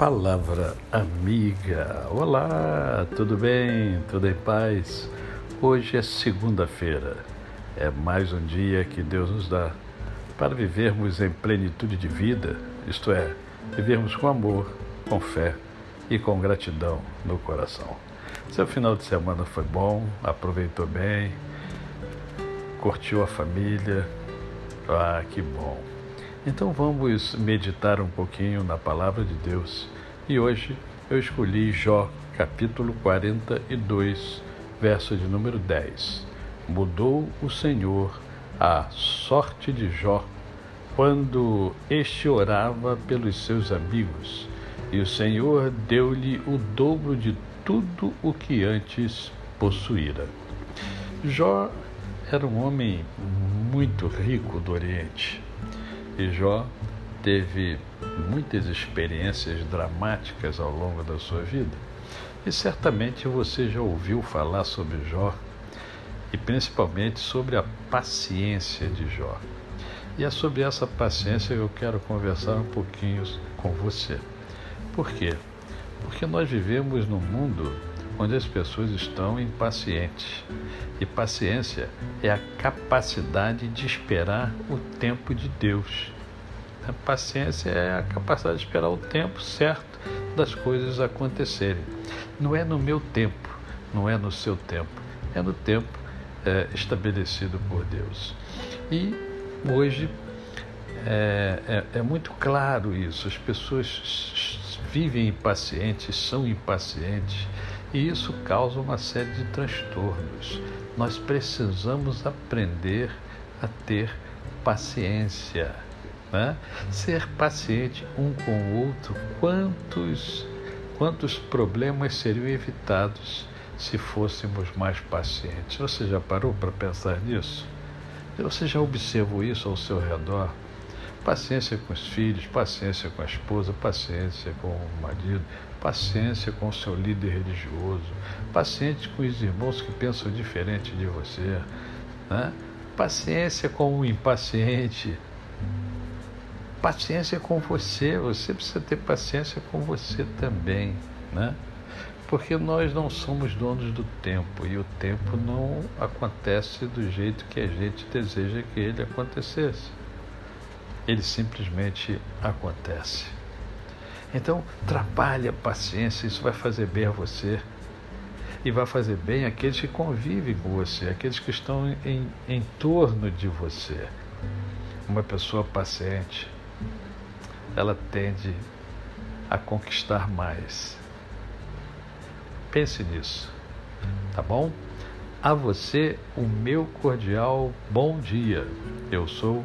Palavra amiga. Olá, tudo bem? Tudo em paz? Hoje é segunda-feira. É mais um dia que Deus nos dá para vivermos em plenitude de vida, isto é, vivermos com amor, com fé e com gratidão no coração. Seu final de semana foi bom, aproveitou bem, curtiu a família. Ah, que bom. Então vamos meditar um pouquinho na palavra de Deus. E hoje eu escolhi Jó, capítulo 42, verso de número 10. Mudou o Senhor a sorte de Jó quando este orava pelos seus amigos, e o Senhor deu-lhe o dobro de tudo o que antes possuíra. Jó era um homem muito rico do Oriente e Jó teve muitas experiências dramáticas ao longo da sua vida. E certamente você já ouviu falar sobre Jó e principalmente sobre a paciência de Jó. E é sobre essa paciência que eu quero conversar um pouquinho com você. Por quê? Porque nós vivemos num mundo onde as pessoas estão impacientes. E paciência é a capacidade de esperar o tempo de Deus. A paciência é a capacidade de esperar o tempo certo das coisas acontecerem. Não é no meu tempo, não é no seu tempo, é no tempo é, estabelecido por Deus. E hoje é, é, é muito claro isso, as pessoas vivem impacientes, são impacientes e isso causa uma série de transtornos. Nós precisamos aprender a ter paciência. Né? Ser paciente um com o outro, quantos, quantos problemas seriam evitados se fôssemos mais pacientes? Você já parou para pensar nisso? Você já observou isso ao seu redor? Paciência com os filhos, paciência com a esposa, paciência com o marido, paciência com o seu líder religioso, paciência com os irmãos que pensam diferente de você, né? paciência com o impaciente, paciência com você, você precisa ter paciência com você também, né? Porque nós não somos donos do tempo e o tempo não acontece do jeito que a gente deseja que ele acontecesse ele simplesmente acontece. Então, trabalhe a paciência, isso vai fazer bem a você e vai fazer bem aqueles que convivem com você, aqueles que estão em, em torno de você. Uma pessoa paciente, ela tende a conquistar mais. Pense nisso, tá bom? A você, o meu cordial bom dia. Eu sou